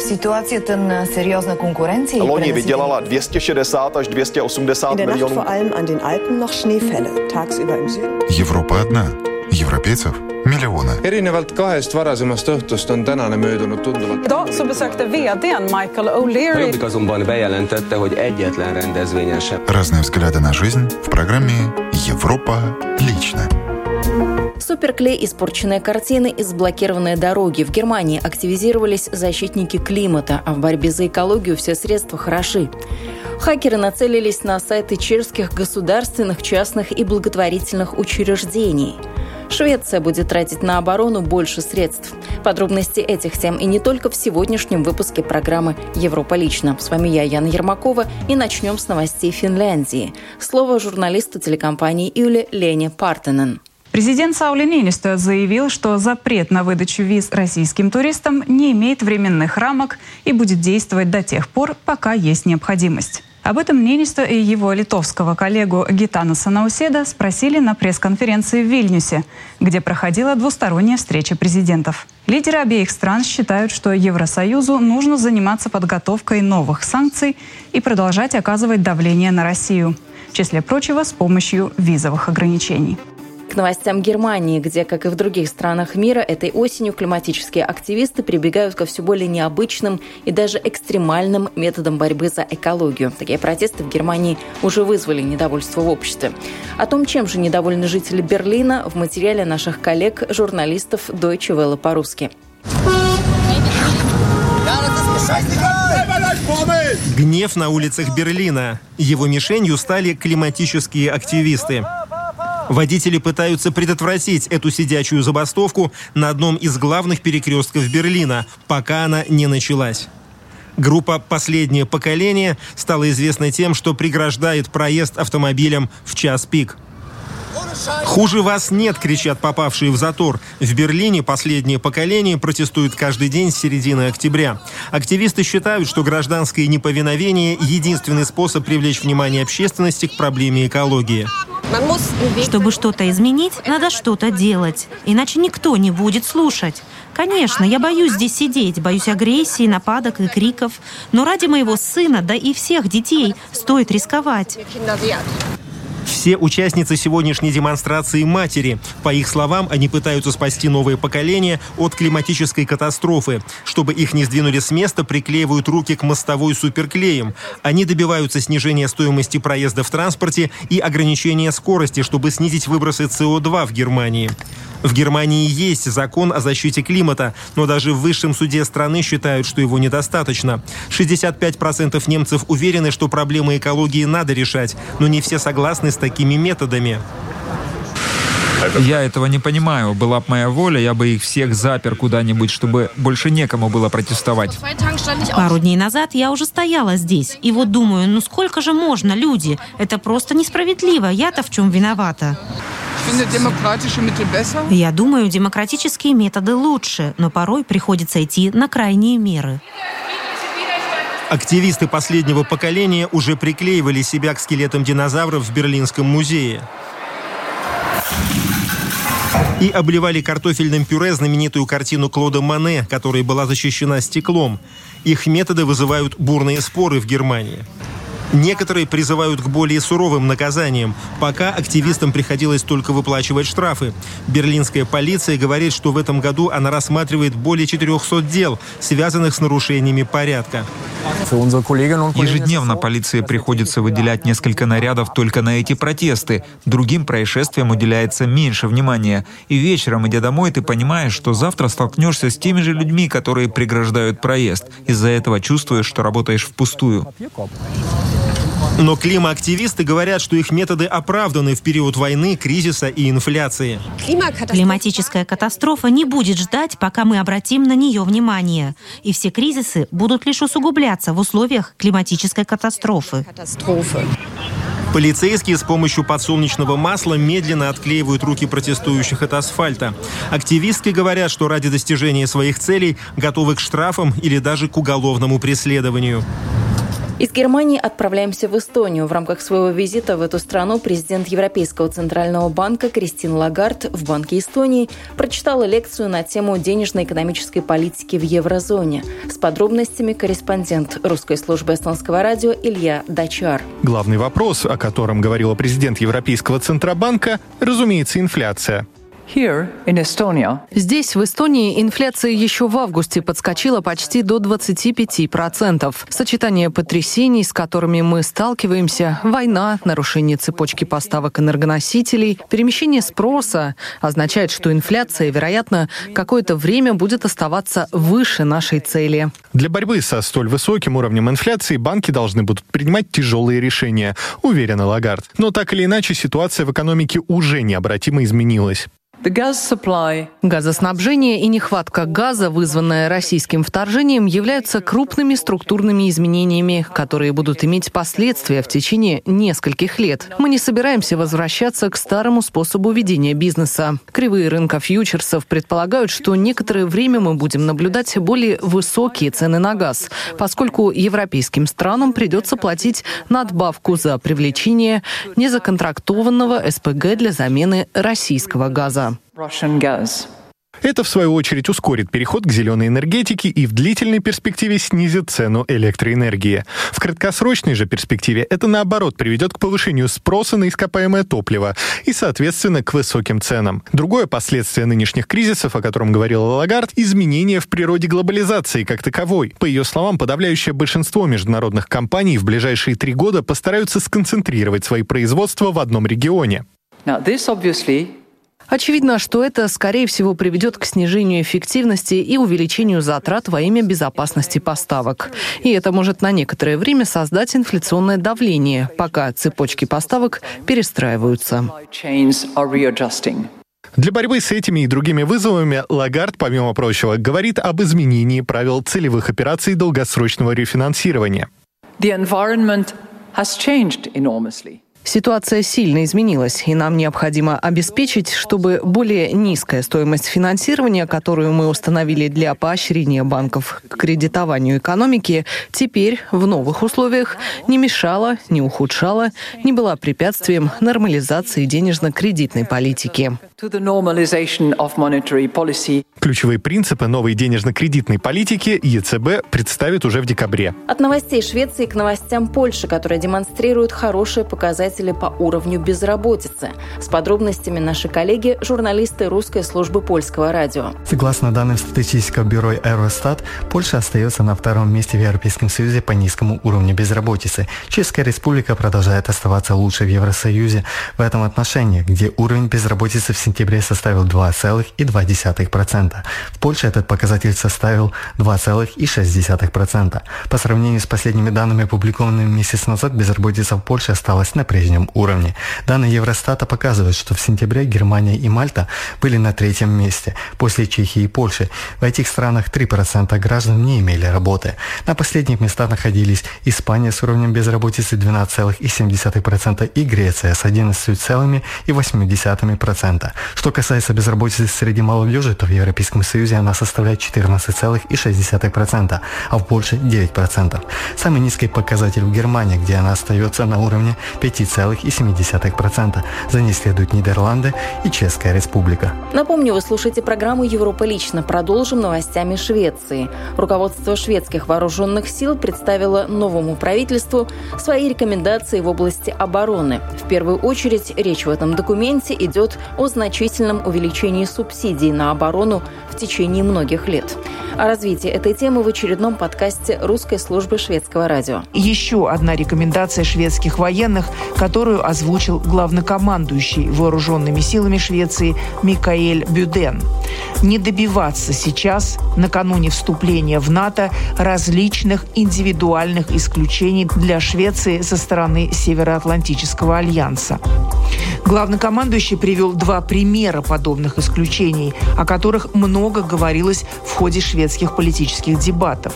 situaci ten seriózna konkurenci. Loni vydělala 260 až 280 In der Nacht milionů. vor allem an den Alpen noch Schneefälle. Tagsüber im Süden. Европа одна. Европейцев миллионы. erinevalt kahest varasemast õhtust on tänane möödunud tunduvalt. Idag så besökte vdn Michael O'Leary azonban bejelentette, hogy egyetlen rendezvényen sem Разные взгляды на жизнь в программе «Европа лично». Суперклей, испорченные картины и заблокированные дороги. В Германии активизировались защитники климата, а в борьбе за экологию все средства хороши. Хакеры нацелились на сайты чешских государственных, частных и благотворительных учреждений. Швеция будет тратить на оборону больше средств. Подробности этих тем и не только в сегодняшнем выпуске программы «Европа лично». С вами я, Яна Ермакова, и начнем с новостей Финляндии. Слово журналисту телекомпании Юле Лене Партенен. Президент Саули Нинисто заявил, что запрет на выдачу виз российским туристам не имеет временных рамок и будет действовать до тех пор, пока есть необходимость. Об этом Нинисто и его литовского коллегу Гитанаса Науседа спросили на пресс-конференции в Вильнюсе, где проходила двусторонняя встреча президентов. Лидеры обеих стран считают, что Евросоюзу нужно заниматься подготовкой новых санкций и продолжать оказывать давление на Россию, в числе прочего с помощью визовых ограничений. Новостям Германии, где, как и в других странах мира, этой осенью климатические активисты прибегают ко все более необычным и даже экстремальным методам борьбы за экологию. Такие протесты в Германии уже вызвали недовольство в обществе. О том, чем же недовольны жители Берлина, в материале наших коллег, журналистов Deutsche Welle по-русски. Гнев на улицах Берлина. Его мишенью стали климатические активисты. Водители пытаются предотвратить эту сидячую забастовку на одном из главных перекрестков Берлина, пока она не началась. Группа «Последнее поколение» стала известна тем, что преграждает проезд автомобилям в час пик. «Хуже вас нет!» – кричат попавшие в затор. В Берлине последнее поколение протестует каждый день с середины октября. Активисты считают, что гражданское неповиновение – единственный способ привлечь внимание общественности к проблеме экологии. Чтобы что-то изменить, надо что-то делать. Иначе никто не будет слушать. Конечно, я боюсь здесь сидеть, боюсь агрессии, нападок и криков. Но ради моего сына, да и всех детей, стоит рисковать. Все участницы сегодняшней демонстрации матери. По их словам, они пытаются спасти новое поколение от климатической катастрофы. Чтобы их не сдвинули с места, приклеивают руки к мостовой суперклеем. Они добиваются снижения стоимости проезда в транспорте и ограничения скорости, чтобы снизить выбросы СО2 в Германии. В Германии есть закон о защите климата, но даже в высшем суде страны считают, что его недостаточно. 65% немцев уверены, что проблемы экологии надо решать, но не все согласны с такими методами. Я этого не понимаю. Была бы моя воля, я бы их всех запер куда-нибудь, чтобы больше некому было протестовать. Пару дней назад я уже стояла здесь. И вот думаю, ну сколько же можно, люди? Это просто несправедливо. Я-то в чем виновата? Я думаю, демократические методы лучше, но порой приходится идти на крайние меры. Активисты последнего поколения уже приклеивали себя к скелетам динозавров в Берлинском музее. И обливали картофельным пюре знаменитую картину Клода Мане, которая была защищена стеклом. Их методы вызывают бурные споры в Германии. Некоторые призывают к более суровым наказаниям. Пока активистам приходилось только выплачивать штрафы. Берлинская полиция говорит, что в этом году она рассматривает более 400 дел, связанных с нарушениями порядка. Ежедневно полиции приходится выделять несколько нарядов только на эти протесты. Другим происшествиям уделяется меньше внимания. И вечером, идя домой, ты понимаешь, что завтра столкнешься с теми же людьми, которые преграждают проезд. Из-за этого чувствуешь, что работаешь впустую. Но климоактивисты говорят, что их методы оправданы в период войны, кризиса и инфляции. Климатическая катастрофа не будет ждать, пока мы обратим на нее внимание. И все кризисы будут лишь усугубляться в условиях климатической катастрофы. Полицейские с помощью подсолнечного масла медленно отклеивают руки протестующих от асфальта. Активистки говорят, что ради достижения своих целей готовы к штрафам или даже к уголовному преследованию. Из Германии отправляемся в Эстонию. В рамках своего визита в эту страну президент Европейского центрального банка Кристин Лагард в Банке Эстонии прочитала лекцию на тему денежно-экономической политики в еврозоне. С подробностями корреспондент русской службы эстонского радио Илья Дачар. Главный вопрос, о котором говорила президент Европейского центробанка, разумеется, инфляция. Здесь, в Эстонии, инфляция еще в августе подскочила почти до 25%. Сочетание потрясений, с которыми мы сталкиваемся, война, нарушение цепочки поставок энергоносителей, перемещение спроса, означает, что инфляция, вероятно, какое-то время будет оставаться выше нашей цели. Для борьбы со столь высоким уровнем инфляции банки должны будут принимать тяжелые решения, уверена Лагард. Но так или иначе, ситуация в экономике уже необратимо изменилась. Газоснабжение и нехватка газа, вызванная российским вторжением, являются крупными структурными изменениями, которые будут иметь последствия в течение нескольких лет. Мы не собираемся возвращаться к старому способу ведения бизнеса. Кривые рынка фьючерсов предполагают, что некоторое время мы будем наблюдать более высокие цены на газ, поскольку европейским странам придется платить надбавку за привлечение незаконтрактованного СПГ для замены российского газа. Gas. Это, в свою очередь, ускорит переход к зеленой энергетике и в длительной перспективе снизит цену электроэнергии. В краткосрочной же перспективе это, наоборот, приведет к повышению спроса на ископаемое топливо и, соответственно, к высоким ценам. Другое последствие нынешних кризисов, о котором говорила Лагард, изменение в природе глобализации как таковой. По ее словам, подавляющее большинство международных компаний в ближайшие три года постараются сконцентрировать свои производства в одном регионе. Now, this obviously Очевидно, что это, скорее всего, приведет к снижению эффективности и увеличению затрат во имя безопасности поставок. И это может на некоторое время создать инфляционное давление, пока цепочки поставок перестраиваются. Для борьбы с этими и другими вызовами Лагард, помимо прочего, говорит об изменении правил целевых операций долгосрочного рефинансирования. The environment has changed enormously. Ситуация сильно изменилась, и нам необходимо обеспечить, чтобы более низкая стоимость финансирования, которую мы установили для поощрения банков к кредитованию экономики, теперь в новых условиях не мешала, не ухудшала, не была препятствием нормализации денежно-кредитной политики. Ключевые принципы новой денежно-кредитной политики ЕЦБ представит уже в декабре. От новостей Швеции к новостям Польши, которые демонстрируют хорошие показатели по уровню безработицы. С подробностями наши коллеги, журналисты русской службы польского радио. Согласно данным статистического бюро Eurostat, Польша остается на втором месте в Европейском Союзе по низкому уровню безработицы. Чешская республика продолжает оставаться лучше в Евросоюзе в этом отношении, где уровень безработицы в сентябре составил 2,2%. В Польше этот показатель составил 2,6%. По сравнению с последними данными, опубликованными месяц назад, безработица в Польше осталась на прежнем уровне. Данные Евростата показывают, что в сентябре Германия и Мальта были на третьем месте, после Чехии и Польши. В этих странах 3% граждан не имели работы. На последних местах находились Испания с уровнем безработицы 12,7% и Греция с 11,8%. Что касается безработицы среди молодежи, то в Европейском Союзе она составляет 14,6%, а в Польше 9%. Самый низкий показатель в Германии, где она остается на уровне 5,7%. За ней следуют Нидерланды и Чешская Республика. Напомню, вы слушаете программу «Европа лично». Продолжим новостями Швеции. Руководство шведских вооруженных сил представило новому правительству свои рекомендации в области обороны. В первую очередь речь в этом документе идет о значительном увеличении субсидий на оборону в течение многих лет. О развитии этой темы в очередном подкасте русской службы шведского радио. Еще одна рекомендация шведских военных, которую озвучил главнокомандующий вооруженными силами Швеции Микаэль Бюден. Не добиваться сейчас, накануне вступления в НАТО, различных индивидуальных исключений для Швеции со стороны Североатлантического альянса. Главнокомандующий привел два примера подобных исключений, о которых много говорилось в ходе шведских политических дебатов.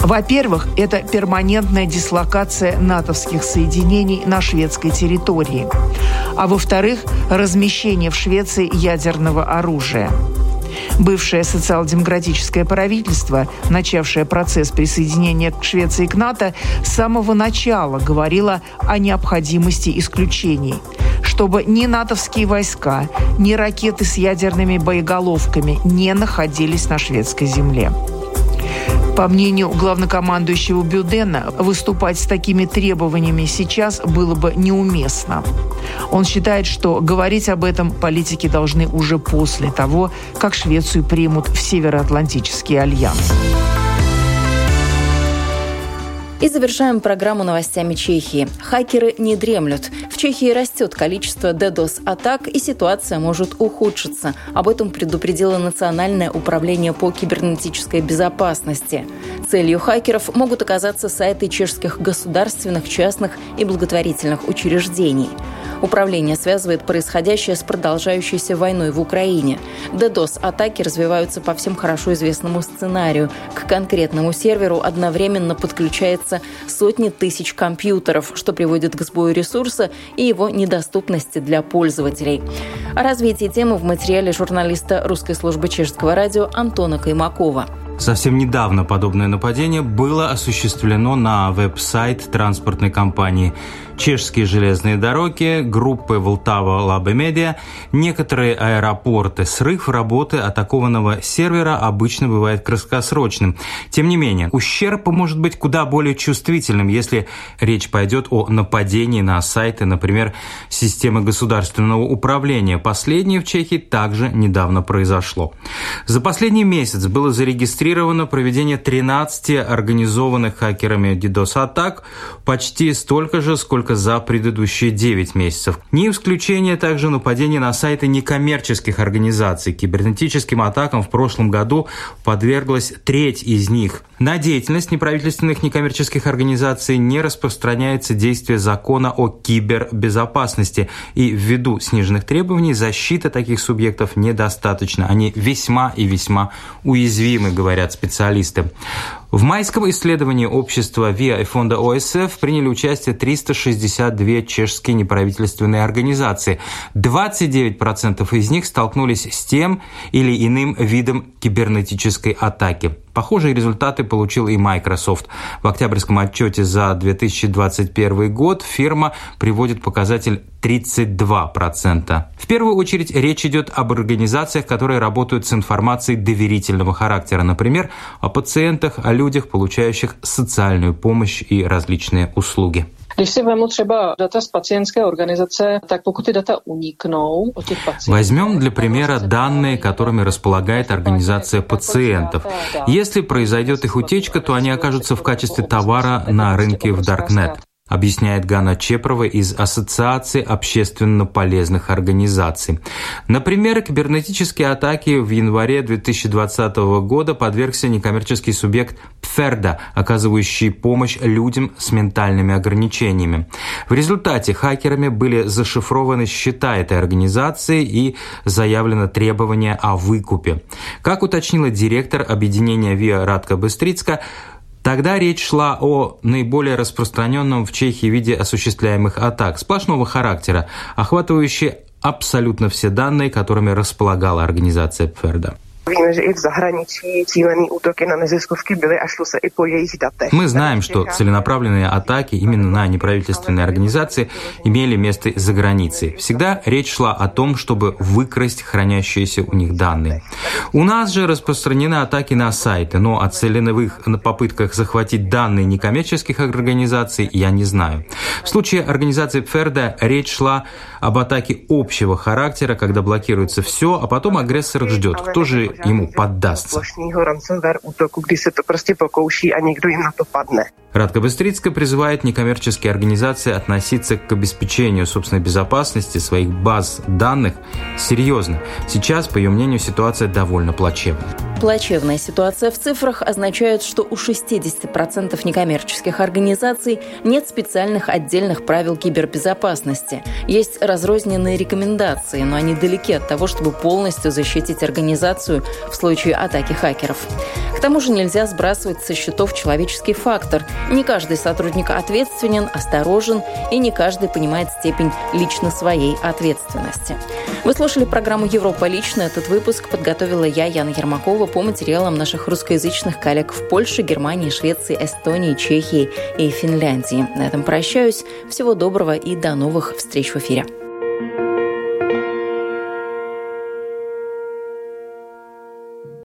Во-первых, это перманентная дислокация натовских соединений на шведской территории. А во-вторых, размещение в Швеции ядерного оружия. Бывшее социал-демократическое правительство, начавшее процесс присоединения к Швеции к НАТО, с самого начала говорило о необходимости исключений, чтобы ни натовские войска, ни ракеты с ядерными боеголовками не находились на шведской земле. По мнению главнокомандующего Бюдена, выступать с такими требованиями сейчас было бы неуместно. Он считает, что говорить об этом политики должны уже после того, как Швецию примут в Североатлантический альянс. И завершаем программу новостями Чехии. Хакеры не дремлют. В Чехии растет количество DDoS-атак, и ситуация может ухудшиться. Об этом предупредило Национальное управление по кибернетической безопасности. Целью хакеров могут оказаться сайты чешских государственных, частных и благотворительных учреждений. Управление связывает происходящее с продолжающейся войной в Украине. DDoS-атаки развиваются по всем хорошо известному сценарию. К конкретному серверу одновременно подключается сотни тысяч компьютеров, что приводит к сбою ресурса и его недоступности для пользователей. О развитии темы в материале журналиста русской службы чешского радио Антона Каймакова. Совсем недавно подобное нападение было осуществлено на веб-сайт транспортной компании чешские железные дороги, группы Волтава Лабе Медиа, некоторые аэропорты. Срыв работы атакованного сервера обычно бывает краткосрочным. Тем не менее, ущерб может быть куда более чувствительным, если речь пойдет о нападении на сайты, например, системы государственного управления. Последнее в Чехии также недавно произошло. За последний месяц было зарегистрировано проведение 13 организованных хакерами DDoS-атак, почти столько же, сколько только за предыдущие 9 месяцев. Не исключение также нападение на сайты некоммерческих организаций. Кибернетическим атакам в прошлом году подверглась треть из них. На деятельность неправительственных некоммерческих организаций не распространяется действие закона о кибербезопасности. И ввиду сниженных требований защита таких субъектов недостаточно. Они весьма и весьма уязвимы, говорят специалисты. В майском исследовании общества ВИА и фонда ОСФ приняли участие 362 чешские неправительственные организации. 29% из них столкнулись с тем или иным видом кибернетической атаки. Похожие результаты получил и Microsoft. В октябрьском отчете за 2021 год фирма приводит показатель 32%. В первую очередь речь идет об организациях, которые работают с информацией доверительного характера, например, о пациентах, о людях, получающих социальную помощь и различные услуги. Když si vezmu třeba data z pacientské organizace, tak pokud ty data uniknou od těch pacientů... Возьмем для примера данные, которыми располагает организация пациентов. Если произойдет их утечка, то они окажутся в качестве товара на рынке в Darknet объясняет Гана Чепрова из Ассоциации общественно полезных организаций. Например, кибернетические атаки в январе 2020 года подвергся некоммерческий субъект Пферда, оказывающий помощь людям с ментальными ограничениями. В результате хакерами были зашифрованы счета этой организации и заявлено требование о выкупе. Как уточнила директор объединения ВИА Радка Быстрицка, Тогда речь шла о наиболее распространенном в Чехии виде осуществляемых атак сплошного характера, охватывающие абсолютно все данные, которыми располагала организация Пферда. Víme, že i v zahraničí útoky na neziskovky byly a šlo se i po jejich. Мы знаем, что целенаправленные атаки именно на неправительственные организации имели место за границей. Всегда речь шла о том, чтобы выкрасть хранящиеся у них данные. У нас же распространены атаки на сайты, но о целевых попытках захватить данные некоммерческих организаций я не знаю. В случае организации Пферда речь шла об атаке общего характера, когда блокируется все, а потом агрессор ждет, кто же jim padl. Ransomware útoku, kdy se to prostě pokouší a někdo jim na to padne. Радка Быстрицкая призывает некоммерческие организации относиться к обеспечению собственной безопасности своих баз данных серьезно. Сейчас, по ее мнению, ситуация довольно плачевная. Плачевная ситуация в цифрах означает, что у 60% некоммерческих организаций нет специальных отдельных правил кибербезопасности. Есть разрозненные рекомендации, но они далеки от того, чтобы полностью защитить организацию в случае атаки хакеров. К тому же нельзя сбрасывать со счетов человеческий фактор. Не каждый сотрудник ответственен, осторожен, и не каждый понимает степень лично своей ответственности. Вы слушали программу «Европа лично». Этот выпуск подготовила я, Яна Ермакова, по материалам наших русскоязычных коллег в Польше, Германии, Швеции, Эстонии, Чехии и Финляндии. На этом прощаюсь. Всего доброго и до новых встреч в эфире.